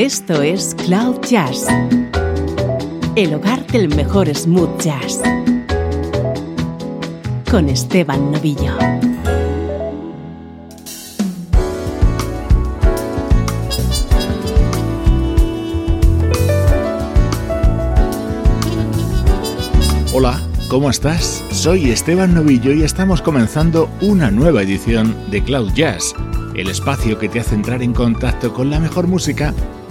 Esto es Cloud Jazz, el hogar del mejor smooth jazz, con Esteban Novillo. Hola, ¿cómo estás? Soy Esteban Novillo y estamos comenzando una nueva edición de Cloud Jazz, el espacio que te hace entrar en contacto con la mejor música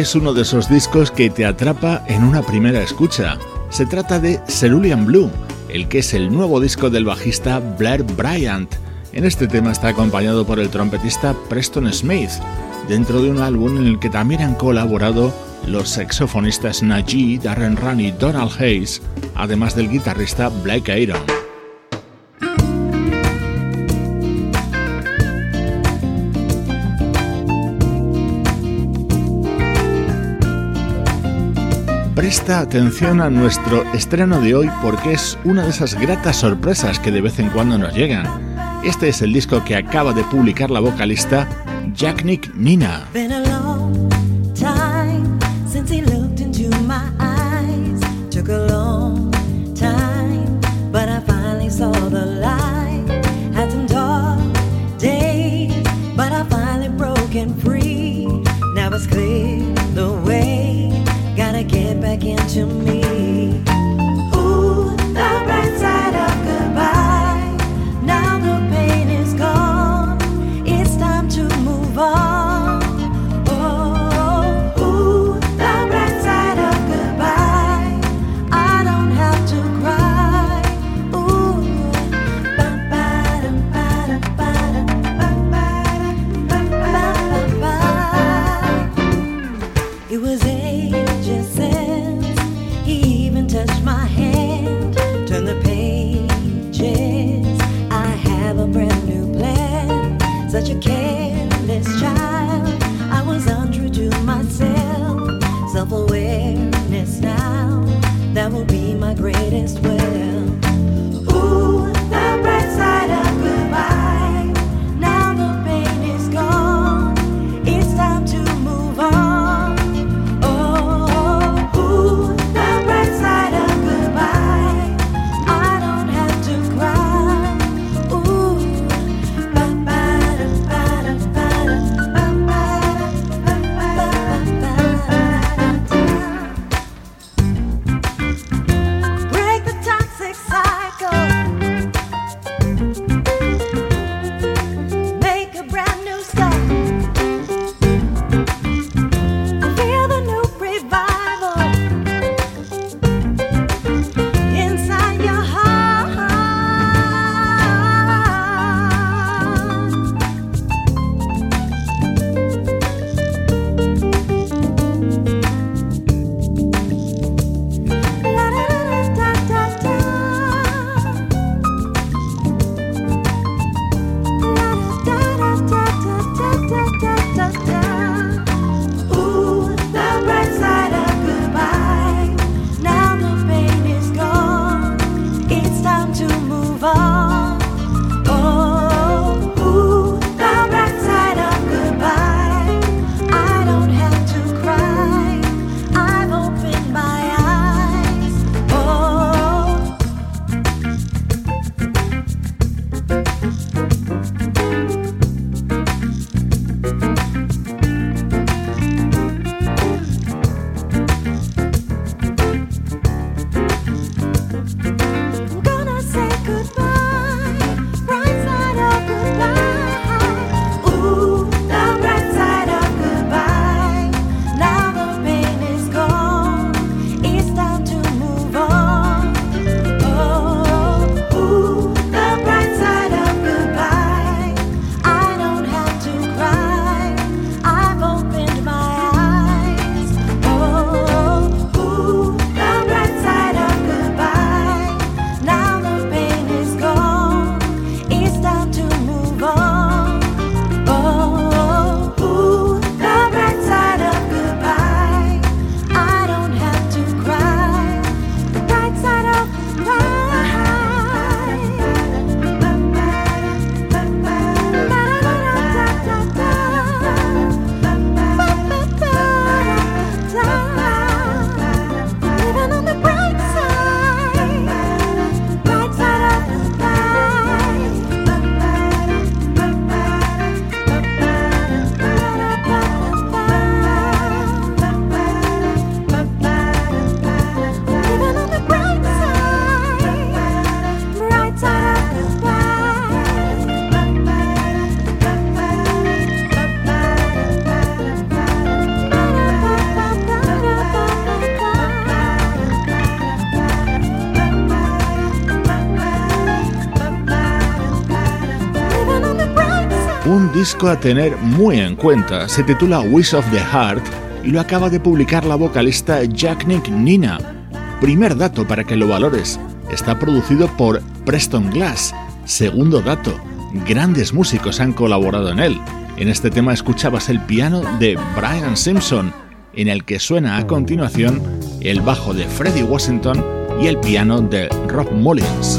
Es uno de esos discos que te atrapa en una primera escucha. Se trata de Cerulean Blue, el que es el nuevo disco del bajista Blair Bryant. En este tema está acompañado por el trompetista Preston Smith, dentro de un álbum en el que también han colaborado los saxofonistas Najee, Darren Run y Donald Hayes, además del guitarrista Blake Iron. Presta atención a nuestro estreno de hoy porque es una de esas gratas sorpresas que de vez en cuando nos llegan. Este es el disco que acaba de publicar la vocalista Jack Nick Nina. Disco a tener muy en cuenta. Se titula Wish of the Heart y lo acaba de publicar la vocalista Jack Nick Nina. Primer dato para que lo valores, está producido por Preston Glass. Segundo dato, grandes músicos han colaborado en él. En este tema escuchabas el piano de Brian Simpson, en el que suena a continuación el bajo de Freddie Washington y el piano de Rob Mullins.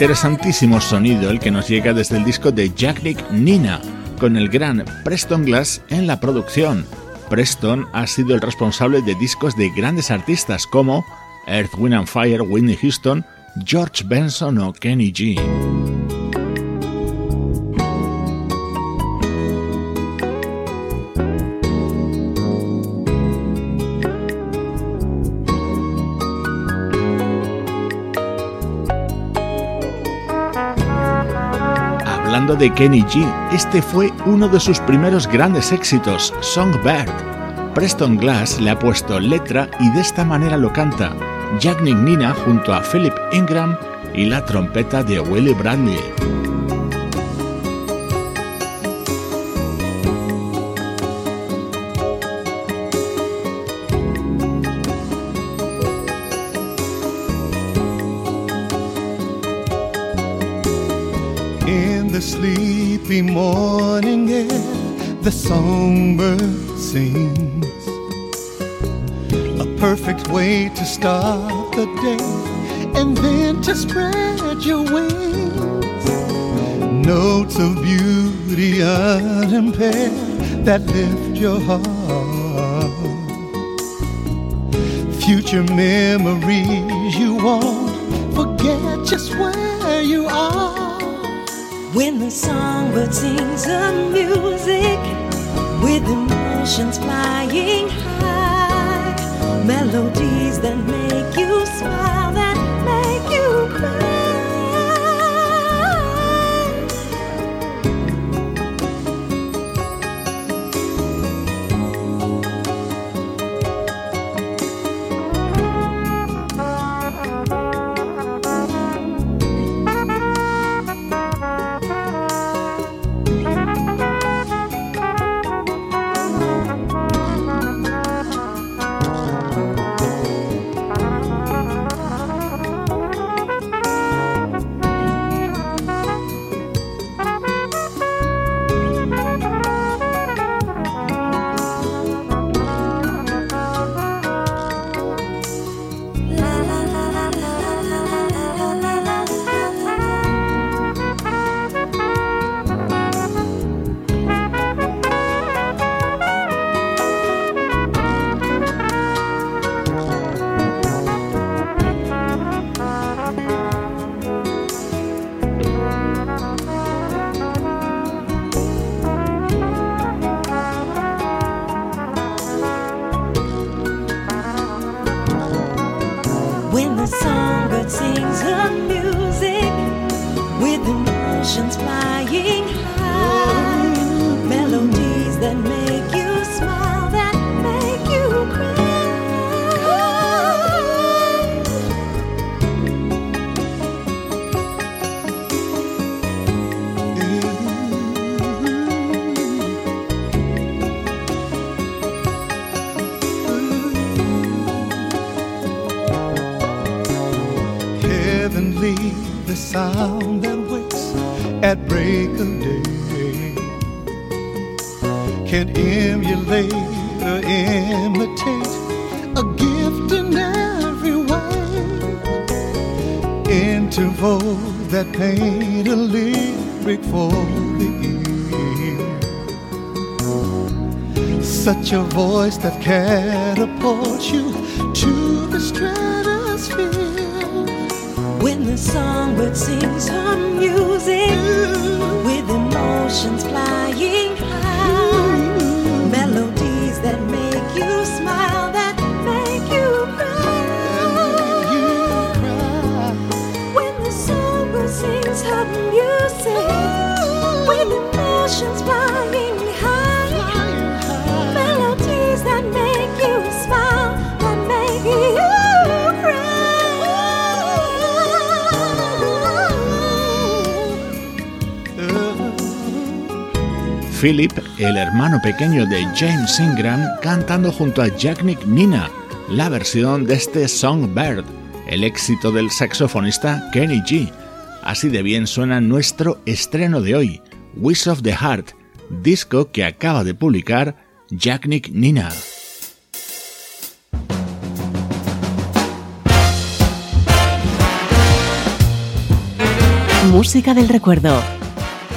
Interesantísimo sonido el que nos llega desde el disco de Jack Nick Nina, con el gran Preston Glass en la producción. Preston ha sido el responsable de discos de grandes artistas como Earth, Wind and Fire, Whitney Houston, George Benson o Kenny G. De Kenny G, este fue uno de sus primeros grandes éxitos, Songbird. Preston Glass le ha puesto letra y de esta manera lo canta Jack Nina junto a Philip Ingram y la trompeta de Willie Bradley. The songbird sings A perfect way to start the day and then to spread your wings. Notes of beauty unimpaired that lift your heart. Future memories you won't forget just where you are. When the songbird sings the music with emotions flying high melodies that make you only the sound that wakes at break of day can emulate or imitate a gift in every way. Interval that paint a lyric for the ear. Such a voice that catapults you songbird sings her music Philip, el hermano pequeño de James Ingram, cantando junto a Jack Nick Nina la versión de este Songbird, el éxito del saxofonista Kenny G. Así de bien suena nuestro estreno de hoy, Wish of the Heart, disco que acaba de publicar Jack Nick Nina. música del recuerdo,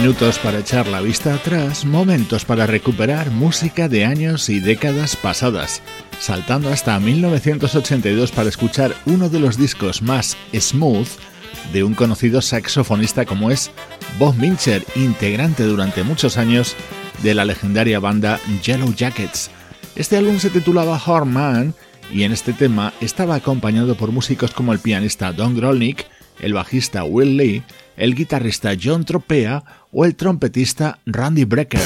Minutos para echar la vista atrás, momentos para recuperar música de años y décadas pasadas, saltando hasta 1982 para escuchar uno de los discos más smooth de un conocido saxofonista como es Bob Mincher, integrante durante muchos años de la legendaria banda Yellow Jackets. Este álbum se titulaba Man y en este tema estaba acompañado por músicos como el pianista Don Grolnick, el bajista Will Lee, el guitarrista John Tropea o el trompetista Randy Brecker.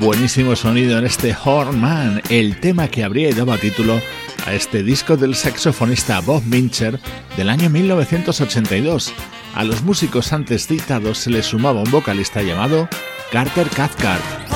Buenísimo sonido en este Horn Man, el tema que habría dado título a este disco del saxofonista Bob Mincher del año 1982. A los músicos antes citados se les sumaba un vocalista llamado Carter Cathcart.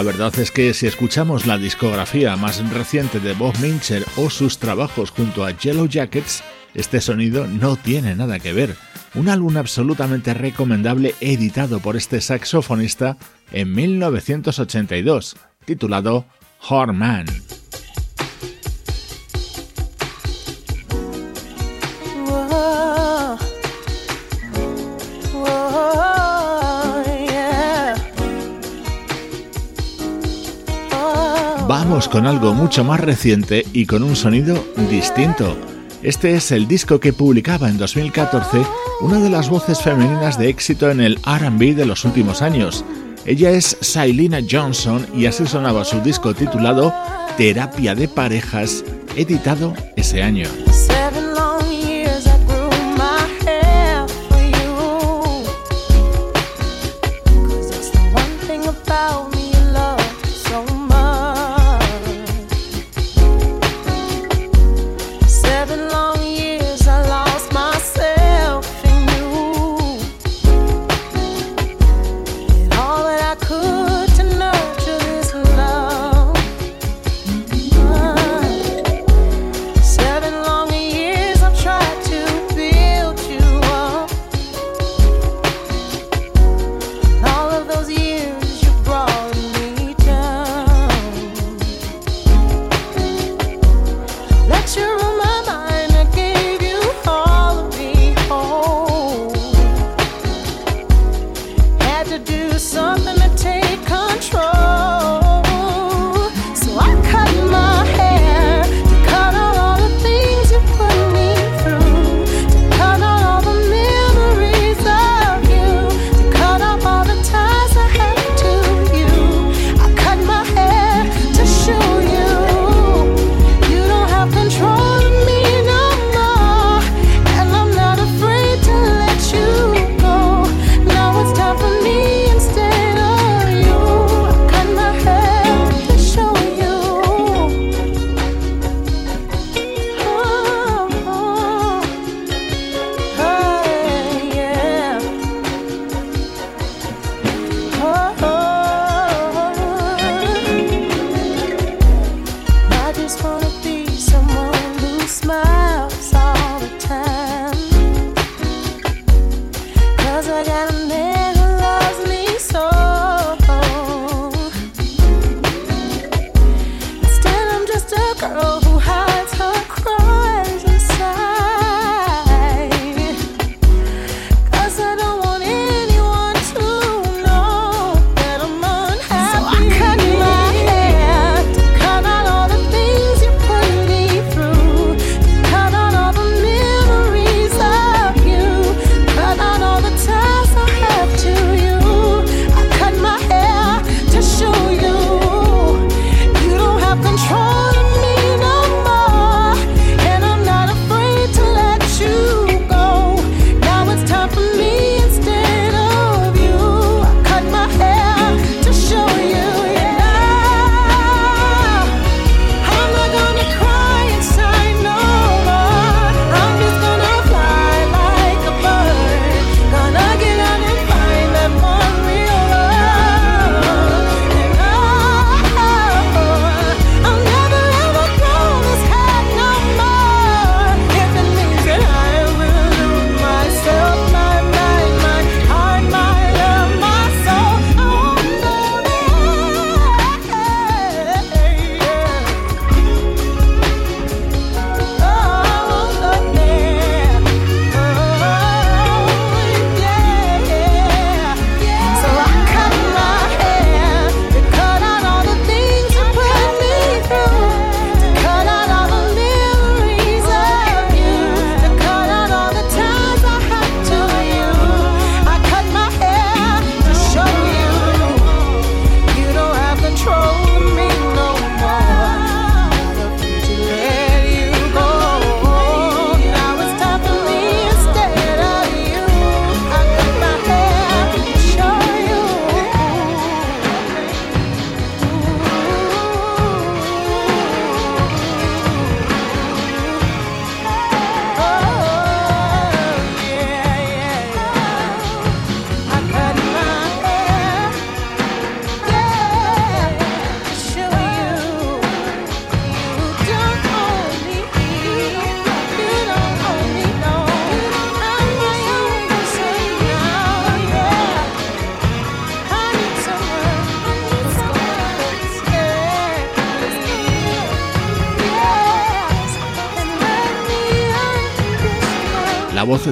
La verdad es que si escuchamos la discografía más reciente de Bob Mincher o sus trabajos junto a Yellow Jackets, este sonido no tiene nada que ver. Un álbum absolutamente recomendable editado por este saxofonista en 1982, titulado Man. Con algo mucho más reciente y con un sonido distinto. Este es el disco que publicaba en 2014 una de las voces femeninas de éxito en el RB de los últimos años. Ella es Sailina Johnson y así sonaba su disco titulado Terapia de Parejas, editado ese año.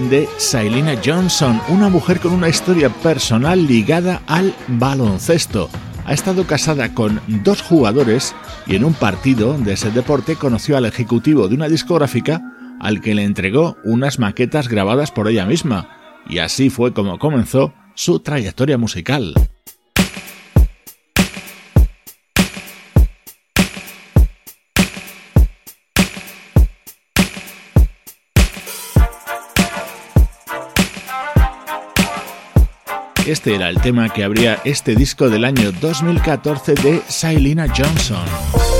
De Sailina Johnson, una mujer con una historia personal ligada al baloncesto. Ha estado casada con dos jugadores y en un partido de ese deporte conoció al ejecutivo de una discográfica al que le entregó unas maquetas grabadas por ella misma, y así fue como comenzó su trayectoria musical. Este era el tema que abría este disco del año 2014 de Sailina Johnson.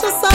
precious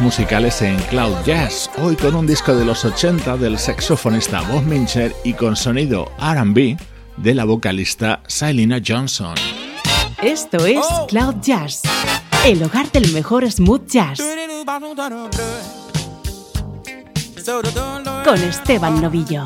musicales en Cloud Jazz, hoy con un disco de los 80 del saxofonista Bob Mincher y con sonido RB de la vocalista Silena Johnson. Esto es Cloud Jazz, el hogar del mejor smooth jazz. Con Esteban Novillo.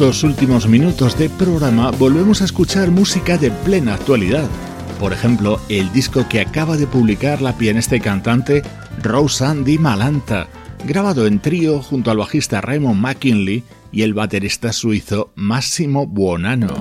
Estos últimos minutos de programa volvemos a escuchar música de plena actualidad. Por ejemplo, el disco que acaba de publicar la pianista y cantante Rosandy Malanta, grabado en trío junto al bajista Raymond McKinley y el baterista suizo Massimo Buonanno.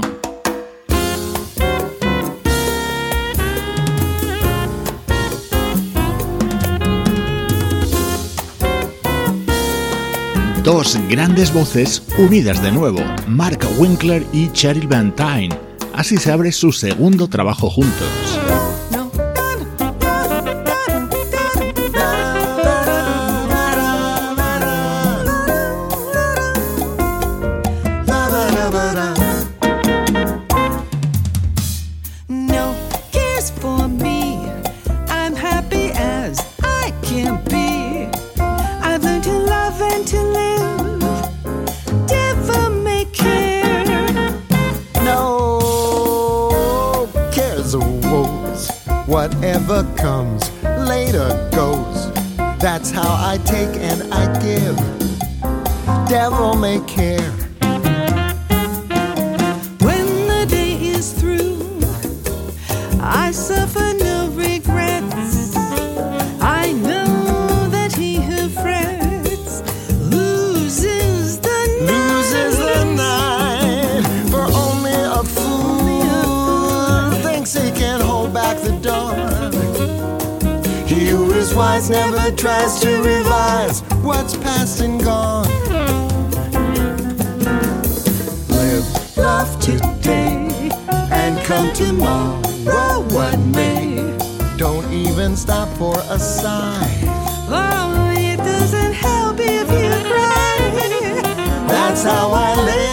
Dos grandes voces unidas de nuevo, Mark Winkler y Cheryl Van Tyne. Así se abre su segundo trabajo juntos. I take and I give. Devil may care. never tries to revise what's past and gone. Live, love today, and come tomorrow what may. Don't even stop for a sigh. Oh, it doesn't help if you cry. That's how I live.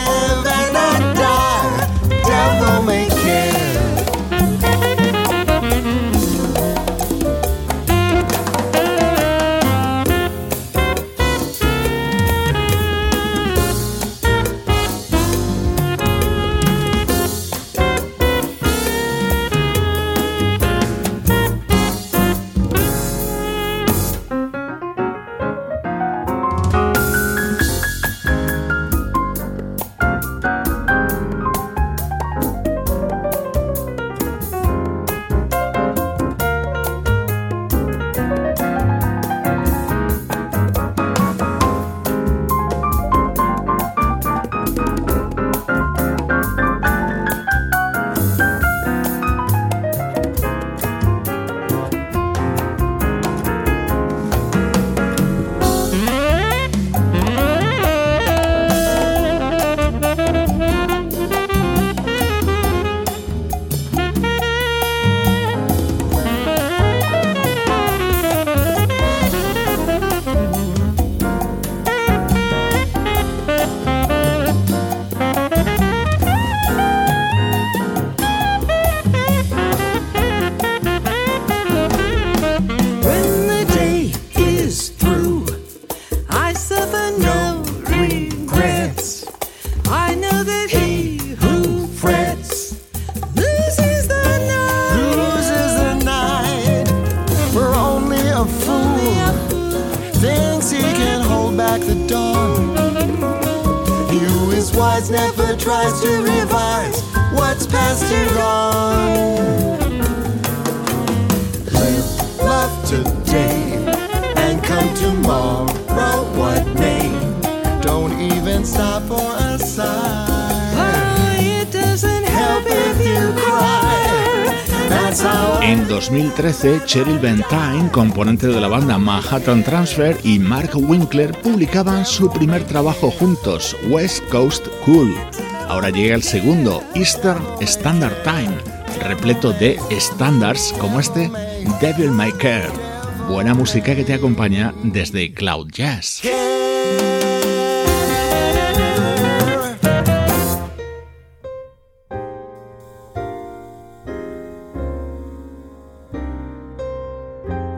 2013, Cheryl Bentine, componente de la banda Manhattan Transfer, y Mark Winkler publicaban su primer trabajo juntos, West Coast Cool. Ahora llega el segundo, Eastern Standard Time, repleto de estándares como este Devil May Care. Buena música que te acompaña desde Cloud Jazz.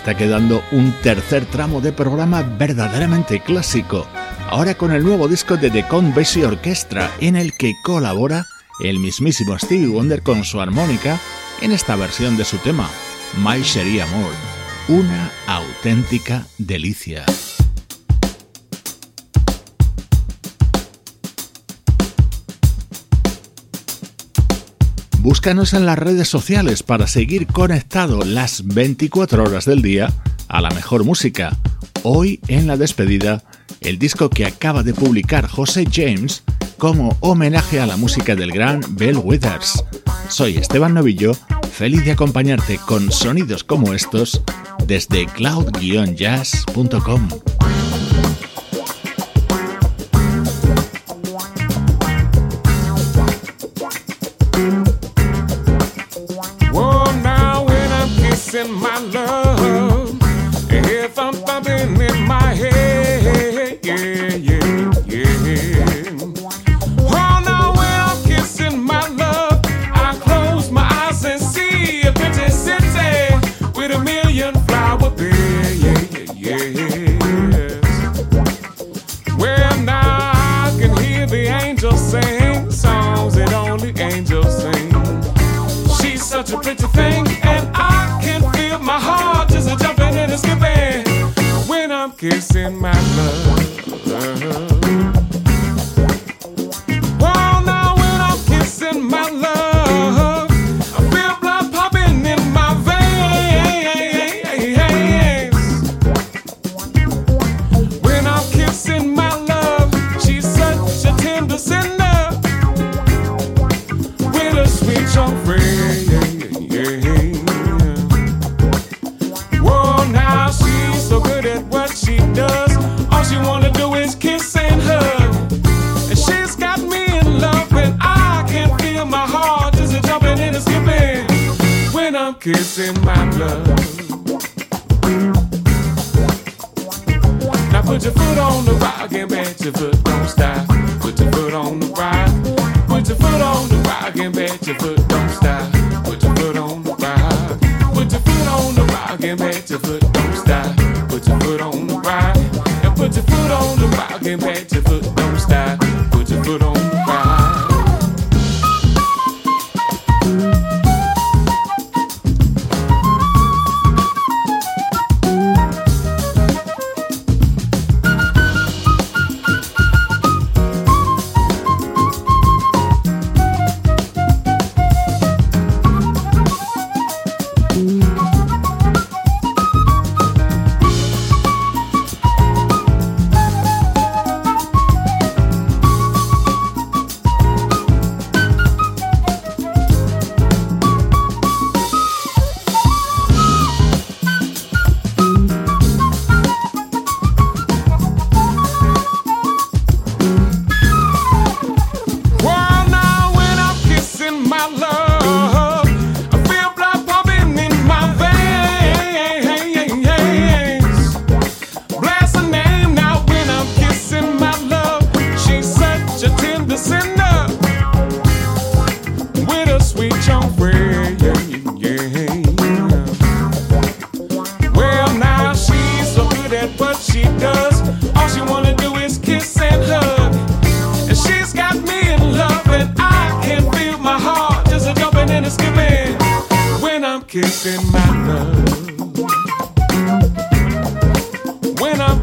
Está quedando un tercer tramo de programa verdaderamente clásico, ahora con el nuevo disco de The Count Basie Orchestra, en el que colabora el mismísimo Stevie Wonder con su armónica en esta versión de su tema, My Cherie Amour, una auténtica delicia. Búscanos en las redes sociales para seguir conectado las 24 horas del día a la mejor música. Hoy en la despedida, el disco que acaba de publicar José James como homenaje a la música del gran Bell Withers. Soy Esteban Novillo, feliz de acompañarte con sonidos como estos desde cloud-jazz.com. I'm kissing my love. Now put your foot on the rock and bet your foot don't stop. Put your foot on the rock. Put your foot on the rock and bet your foot don't stop. Put your foot on the rock. Put your foot on the rock and bet your foot don't stop. Put your foot on the rock. And put your foot on the rock and bet your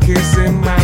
kissing my